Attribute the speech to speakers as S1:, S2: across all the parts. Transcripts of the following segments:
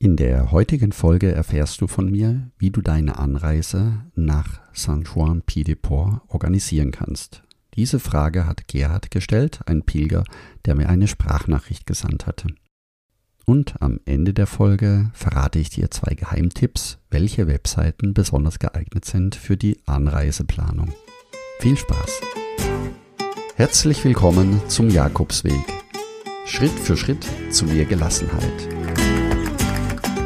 S1: In der heutigen Folge erfährst du von mir, wie du deine Anreise nach San Juan Pied-de-Port organisieren kannst. Diese Frage hat Gerhard gestellt, ein Pilger, der mir eine Sprachnachricht gesandt hatte. Und am Ende der Folge verrate ich dir zwei Geheimtipps, welche Webseiten besonders geeignet sind für die Anreiseplanung. Viel Spaß! Herzlich willkommen zum Jakobsweg. Schritt für Schritt zu mehr Gelassenheit.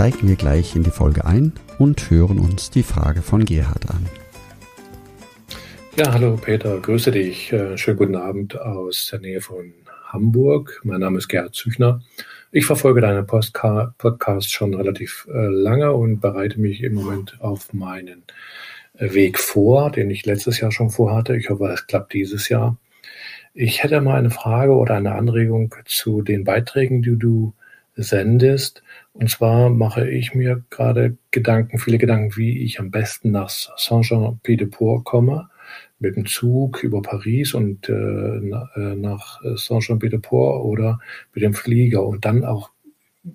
S1: Steigen wir gleich in die Folge ein und hören uns die Frage von Gerhard an.
S2: Ja, hallo Peter, grüße dich. Äh, schönen guten Abend aus der Nähe von Hamburg. Mein Name ist Gerhard Züchner. Ich verfolge deinen Podcast schon relativ äh, lange und bereite mich im Moment auf meinen äh, Weg vor, den ich letztes Jahr schon vorhatte. Ich hoffe, es klappt dieses Jahr. Ich hätte mal eine Frage oder eine Anregung zu den Beiträgen, die du sendest. Und zwar mache ich mir gerade Gedanken, viele Gedanken, wie ich am besten nach Saint-Jean-Pied-de-Port komme, mit dem Zug über Paris und äh, äh nach Saint-Jean-Pied-de-Port oder mit dem Flieger und dann auch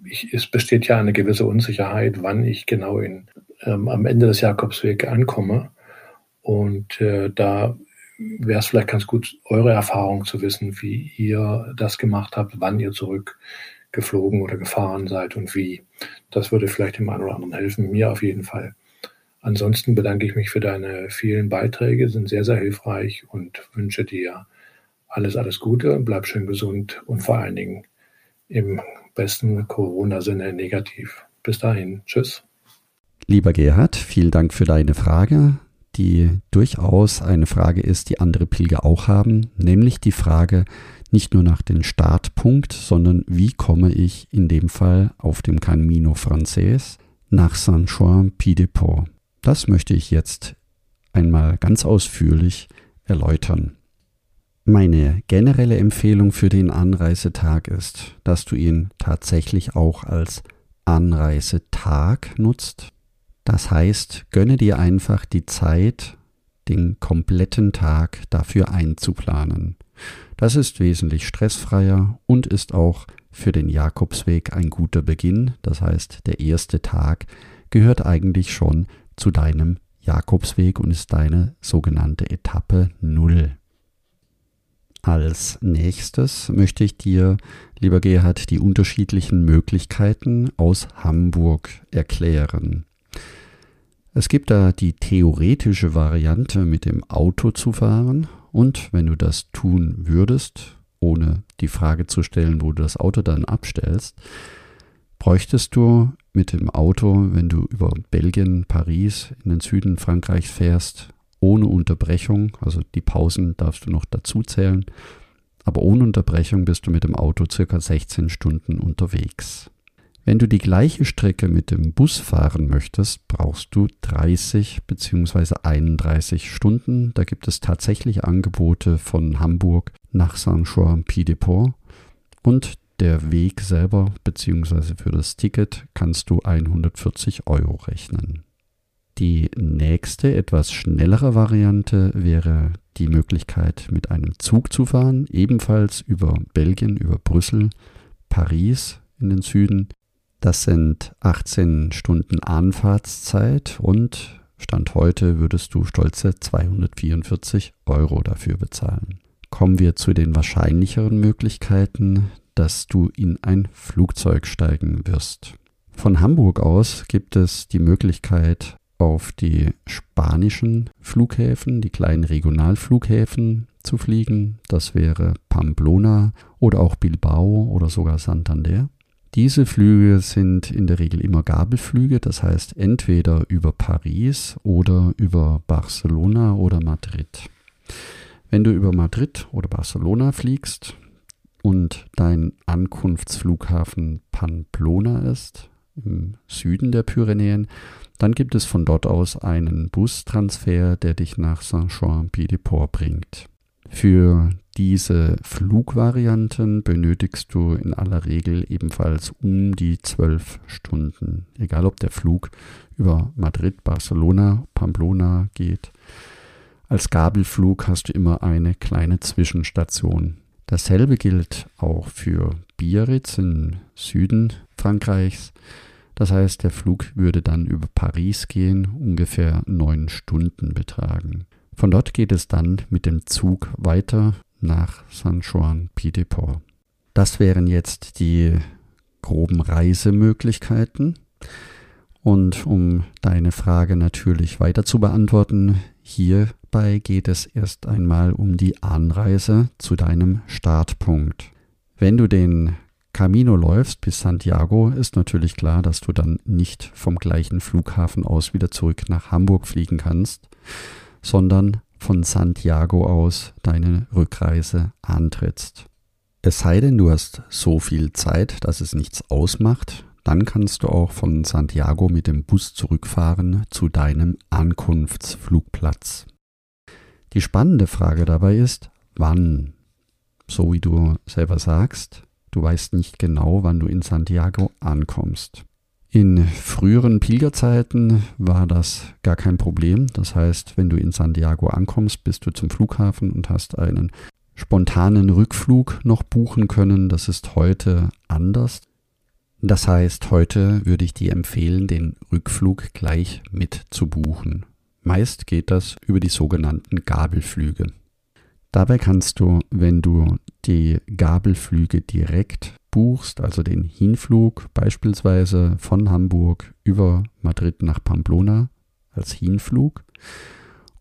S2: ich, es besteht ja eine gewisse Unsicherheit, wann ich genau in, ähm, am Ende des Jakobswegs ankomme. Und äh, da wäre es vielleicht ganz gut, eure Erfahrung zu wissen, wie ihr das gemacht habt, wann ihr zurück geflogen oder gefahren seid und wie. Das würde vielleicht dem einen oder anderen helfen, mir auf jeden Fall. Ansonsten bedanke ich mich für deine vielen Beiträge, sind sehr, sehr hilfreich und wünsche dir alles, alles Gute, bleib schön gesund und vor allen Dingen im besten Corona-Sinne negativ. Bis dahin, tschüss.
S1: Lieber Gerhard, vielen Dank für deine Frage, die durchaus eine Frage ist, die andere Pilger auch haben, nämlich die Frage, nicht nur nach dem Startpunkt, sondern wie komme ich in dem Fall auf dem Camino Frances nach San Juan Pied-de-Port. Das möchte ich jetzt einmal ganz ausführlich erläutern. Meine generelle Empfehlung für den Anreisetag ist, dass du ihn tatsächlich auch als Anreisetag nutzt. Das heißt, gönne dir einfach die Zeit, den kompletten Tag dafür einzuplanen. Das ist wesentlich stressfreier und ist auch für den Jakobsweg ein guter Beginn. Das heißt, der erste Tag gehört eigentlich schon zu deinem Jakobsweg und ist deine sogenannte Etappe Null. Als nächstes möchte ich dir, lieber Gerhard, die unterschiedlichen Möglichkeiten aus Hamburg erklären. Es gibt da die theoretische Variante, mit dem Auto zu fahren. Und wenn du das tun würdest, ohne die Frage zu stellen, wo du das Auto dann abstellst, bräuchtest du mit dem Auto, wenn du über Belgien, Paris in den Süden Frankreichs fährst, ohne Unterbrechung, also die Pausen darfst du noch dazu zählen, aber ohne Unterbrechung bist du mit dem Auto circa 16 Stunden unterwegs. Wenn du die gleiche Strecke mit dem Bus fahren möchtest, brauchst du 30 bzw. 31 Stunden. Da gibt es tatsächlich Angebote von Hamburg nach Saint-Jean-Pied-de-Port und der Weg selber bzw. für das Ticket kannst du 140 Euro rechnen. Die nächste, etwas schnellere Variante wäre die Möglichkeit, mit einem Zug zu fahren, ebenfalls über Belgien, über Brüssel, Paris in den Süden das sind 18 Stunden Anfahrtszeit und Stand heute würdest du stolze 244 Euro dafür bezahlen. Kommen wir zu den wahrscheinlicheren Möglichkeiten, dass du in ein Flugzeug steigen wirst. Von Hamburg aus gibt es die Möglichkeit, auf die spanischen Flughäfen, die kleinen Regionalflughäfen zu fliegen. Das wäre Pamplona oder auch Bilbao oder sogar Santander. Diese Flüge sind in der Regel immer Gabelflüge, das heißt entweder über Paris oder über Barcelona oder Madrid. Wenn du über Madrid oder Barcelona fliegst und dein Ankunftsflughafen Pamplona ist, im Süden der Pyrenäen, Dann gibt es von dort aus einen Bustransfer, der dich nach Saint-Jean-Pied-de-Port bringt. Für diese Flugvarianten benötigst du in aller Regel ebenfalls um die zwölf Stunden, egal ob der Flug über Madrid, Barcelona, Pamplona geht. Als Gabelflug hast du immer eine kleine Zwischenstation. Dasselbe gilt auch für Biarritz im Süden Frankreichs. Das heißt, der Flug würde dann über Paris gehen, ungefähr neun Stunden betragen. Von dort geht es dann mit dem Zug weiter nach San Juan Piedeport. Das wären jetzt die groben Reisemöglichkeiten. Und um deine Frage natürlich weiter zu beantworten, hierbei geht es erst einmal um die Anreise zu deinem Startpunkt. Wenn du den Camino läufst bis Santiago, ist natürlich klar, dass du dann nicht vom gleichen Flughafen aus wieder zurück nach Hamburg fliegen kannst, sondern von Santiago aus deine Rückreise antrittst. Es sei denn, du hast so viel Zeit, dass es nichts ausmacht, dann kannst du auch von Santiago mit dem Bus zurückfahren zu deinem Ankunftsflugplatz. Die spannende Frage dabei ist, wann? So wie du selber sagst, du weißt nicht genau, wann du in Santiago ankommst. In früheren Pilgerzeiten war das gar kein Problem. Das heißt, wenn du in Santiago ankommst, bist du zum Flughafen und hast einen spontanen Rückflug noch buchen können. Das ist heute anders. Das heißt, heute würde ich dir empfehlen, den Rückflug gleich mit zu buchen. Meist geht das über die sogenannten Gabelflüge. Dabei kannst du, wenn du die Gabelflüge direkt buchst, also den Hinflug beispielsweise von Hamburg über Madrid nach Pamplona als Hinflug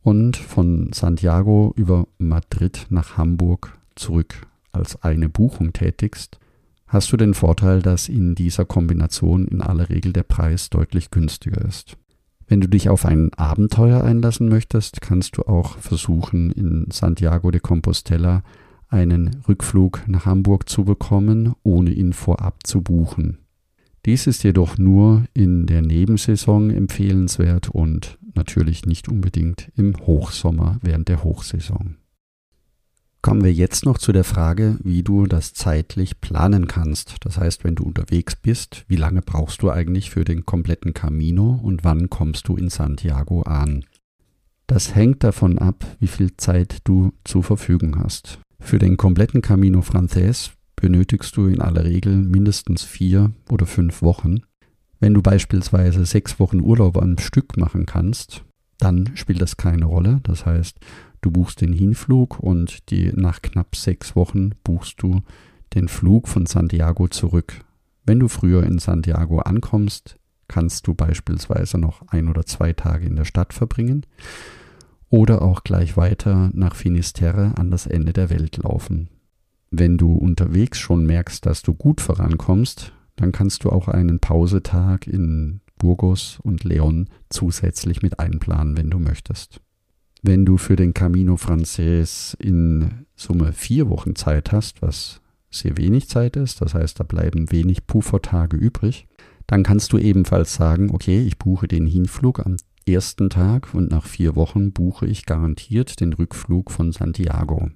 S1: und von Santiago über Madrid nach Hamburg zurück als eine Buchung tätigst, hast du den Vorteil, dass in dieser Kombination in aller Regel der Preis deutlich günstiger ist. Wenn du dich auf ein Abenteuer einlassen möchtest, kannst du auch versuchen, in Santiago de Compostela einen Rückflug nach Hamburg zu bekommen, ohne ihn vorab zu buchen. Dies ist jedoch nur in der Nebensaison empfehlenswert und natürlich nicht unbedingt im Hochsommer während der Hochsaison. Kommen wir jetzt noch zu der Frage, wie du das zeitlich planen kannst. Das heißt, wenn du unterwegs bist, wie lange brauchst du eigentlich für den kompletten Camino und wann kommst du in Santiago an? Das hängt davon ab, wie viel Zeit du zur Verfügung hast. Für den kompletten Camino Frances benötigst du in aller Regel mindestens vier oder fünf Wochen. Wenn du beispielsweise sechs Wochen Urlaub am Stück machen kannst, dann spielt das keine Rolle. Das heißt, du buchst den Hinflug und die, nach knapp sechs Wochen buchst du den Flug von Santiago zurück. Wenn du früher in Santiago ankommst, kannst du beispielsweise noch ein oder zwei Tage in der Stadt verbringen oder auch gleich weiter nach Finisterre an das Ende der Welt laufen. Wenn du unterwegs schon merkst, dass du gut vorankommst, dann kannst du auch einen Pausetag in Burgos und Leon zusätzlich mit einplanen, wenn du möchtest. Wenn du für den Camino Frances in Summe vier Wochen Zeit hast, was sehr wenig Zeit ist, das heißt, da bleiben wenig Puffertage übrig, dann kannst du ebenfalls sagen, okay, ich buche den Hinflug am ersten Tag und nach vier Wochen buche ich garantiert den Rückflug von Santiago.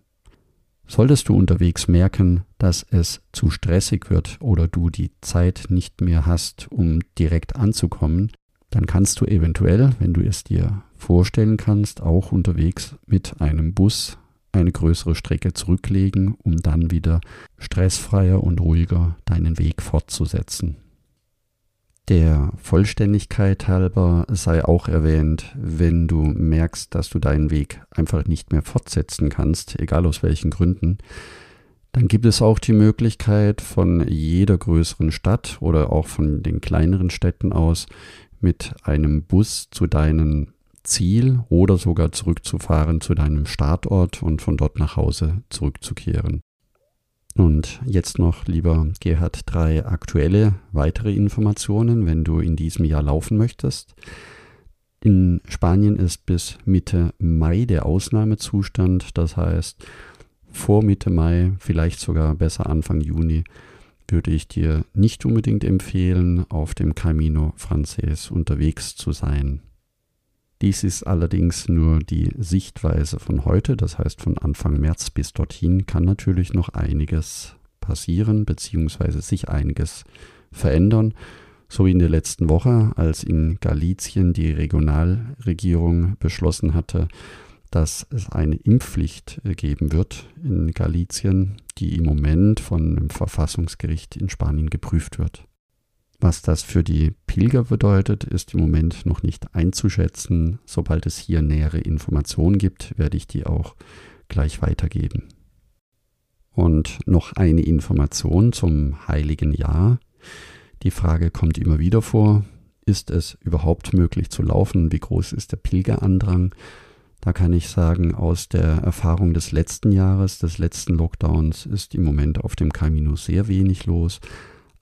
S1: Solltest du unterwegs merken, dass es zu stressig wird oder du die Zeit nicht mehr hast, um direkt anzukommen, dann kannst du eventuell, wenn du es dir vorstellen kannst, auch unterwegs mit einem Bus eine größere Strecke zurücklegen, um dann wieder stressfreier und ruhiger deinen Weg fortzusetzen. Der Vollständigkeit halber sei auch erwähnt, wenn du merkst, dass du deinen Weg einfach nicht mehr fortsetzen kannst, egal aus welchen Gründen, dann gibt es auch die Möglichkeit von jeder größeren Stadt oder auch von den kleineren Städten aus mit einem Bus zu deinem Ziel oder sogar zurückzufahren zu deinem Startort und von dort nach Hause zurückzukehren. Und jetzt noch, lieber Gerhard, drei aktuelle weitere Informationen, wenn du in diesem Jahr laufen möchtest. In Spanien ist bis Mitte Mai der Ausnahmezustand, das heißt vor Mitte Mai, vielleicht sogar besser Anfang Juni, würde ich dir nicht unbedingt empfehlen, auf dem Camino Frances unterwegs zu sein. Dies ist allerdings nur die Sichtweise von heute, das heißt von Anfang März bis dorthin kann natürlich noch einiges passieren, beziehungsweise sich einiges verändern. So wie in der letzten Woche, als in Galizien die Regionalregierung beschlossen hatte, dass es eine Impfpflicht äh, geben wird in Galizien, die im Moment von einem Verfassungsgericht in Spanien geprüft wird. Was das für die Pilger bedeutet, ist im Moment noch nicht einzuschätzen. Sobald es hier nähere Informationen gibt, werde ich die auch gleich weitergeben. Und noch eine Information zum heiligen Jahr. Die Frage kommt immer wieder vor, ist es überhaupt möglich zu laufen? Wie groß ist der Pilgerandrang? Da kann ich sagen, aus der Erfahrung des letzten Jahres, des letzten Lockdowns, ist im Moment auf dem Camino sehr wenig los.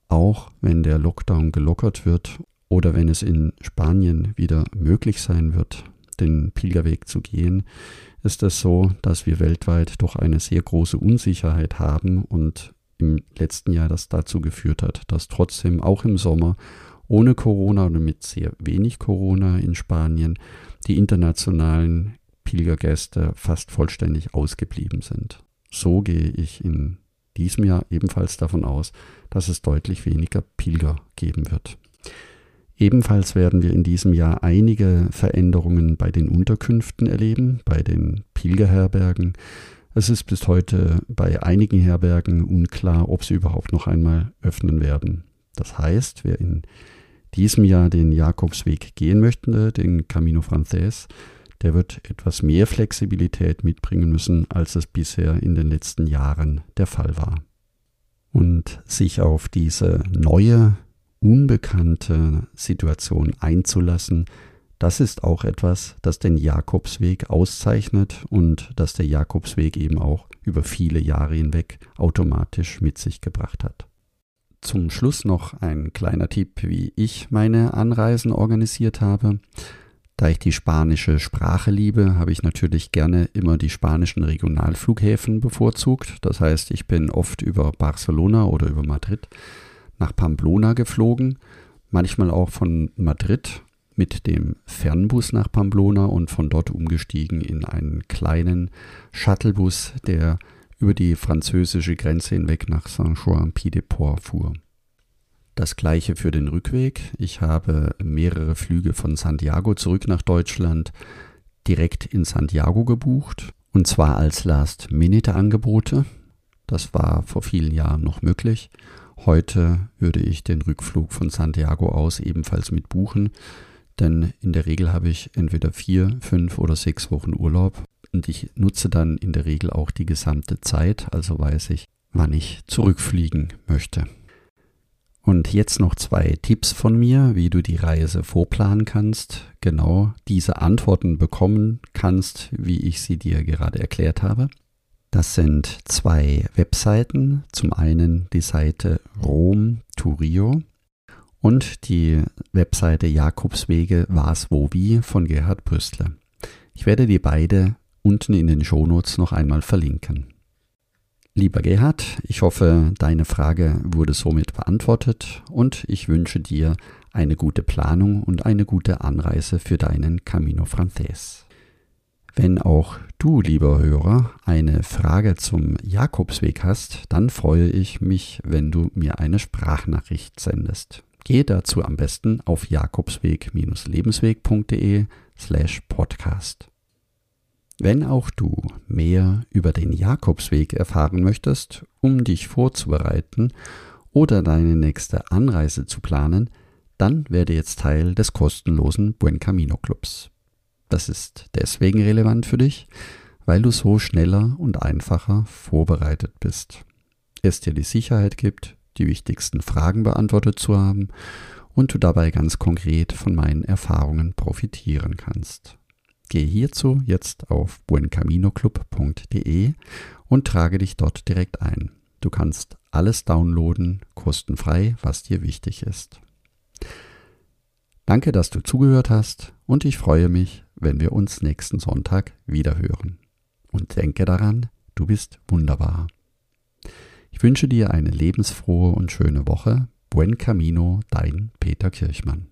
S1: Auch wenn der Lockdown gelockert wird oder wenn es in Spanien wieder möglich sein wird, den Pilgerweg zu gehen, ist es so, dass wir weltweit doch eine sehr große Unsicherheit haben und im letzten Jahr das dazu geführt hat, dass trotzdem auch im Sommer ohne Corona oder mit sehr wenig Corona in Spanien die internationalen Pilgergäste fast vollständig ausgeblieben sind. So gehe ich in diesem Jahr ebenfalls davon aus, dass es deutlich weniger Pilger geben wird. Ebenfalls werden wir in diesem Jahr einige Veränderungen bei den Unterkünften erleben, bei den Pilgerherbergen. Es ist bis heute bei einigen Herbergen unklar, ob sie überhaupt noch einmal öffnen werden. Das heißt, wer in diesem Jahr den Jakobsweg gehen möchte, den Camino Frances, der wird etwas mehr Flexibilität mitbringen müssen, als es bisher in den letzten Jahren der Fall war. Und sich auf diese neue, unbekannte Situation einzulassen, das ist auch etwas, das den Jakobsweg auszeichnet und das der Jakobsweg eben auch über viele Jahre hinweg automatisch mit sich gebracht hat. Zum Schluss noch ein kleiner Tipp, wie ich meine Anreisen organisiert habe. Da ich die spanische Sprache liebe, habe ich natürlich gerne immer die spanischen Regionalflughäfen bevorzugt. Das heißt, ich bin oft über Barcelona oder über Madrid nach Pamplona geflogen, manchmal auch von Madrid mit dem Fernbus nach Pamplona und von dort umgestiegen in einen kleinen Shuttlebus, der über die französische Grenze hinweg nach Saint-Jean-Pied-de-Port fuhr. Das gleiche für den Rückweg. Ich habe mehrere Flüge von Santiago zurück nach Deutschland direkt in Santiago gebucht und zwar als Last-Minute-Angebote. Das war vor vielen Jahren noch möglich. Heute würde ich den Rückflug von Santiago aus ebenfalls mit buchen, denn in der Regel habe ich entweder vier, fünf oder sechs Wochen Urlaub und ich nutze dann in der Regel auch die gesamte Zeit, also weiß ich, wann ich zurückfliegen möchte. Und jetzt noch zwei Tipps von mir, wie du die Reise vorplanen kannst, genau diese Antworten bekommen kannst, wie ich sie dir gerade erklärt habe. Das sind zwei Webseiten. Zum einen die Seite Rom Turio und die Webseite Jakobswege was wo wie von Gerhard Brüstle. Ich werde die beide unten in den Shownotes noch einmal verlinken. Lieber Gerhard, ich hoffe, deine Frage wurde somit beantwortet und ich wünsche dir eine gute Planung und eine gute Anreise für deinen Camino Frances. Wenn auch du, lieber Hörer, eine Frage zum Jakobsweg hast, dann freue ich mich, wenn du mir eine Sprachnachricht sendest. Gehe dazu am besten auf jakobsweg-lebensweg.de slash podcast. Wenn auch du mehr über den Jakobsweg erfahren möchtest, um dich vorzubereiten oder deine nächste Anreise zu planen, dann werde jetzt Teil des kostenlosen Buen Camino Clubs. Das ist deswegen relevant für dich, weil du so schneller und einfacher vorbereitet bist. Es dir die Sicherheit gibt, die wichtigsten Fragen beantwortet zu haben und du dabei ganz konkret von meinen Erfahrungen profitieren kannst. Gehe hierzu jetzt auf buencaminoclub.de und trage dich dort direkt ein. Du kannst alles downloaden, kostenfrei, was dir wichtig ist. Danke, dass du zugehört hast und ich freue mich, wenn wir uns nächsten Sonntag wiederhören. Und denke daran, du bist wunderbar. Ich wünsche dir eine lebensfrohe und schöne Woche. Buen Camino, dein Peter Kirchmann.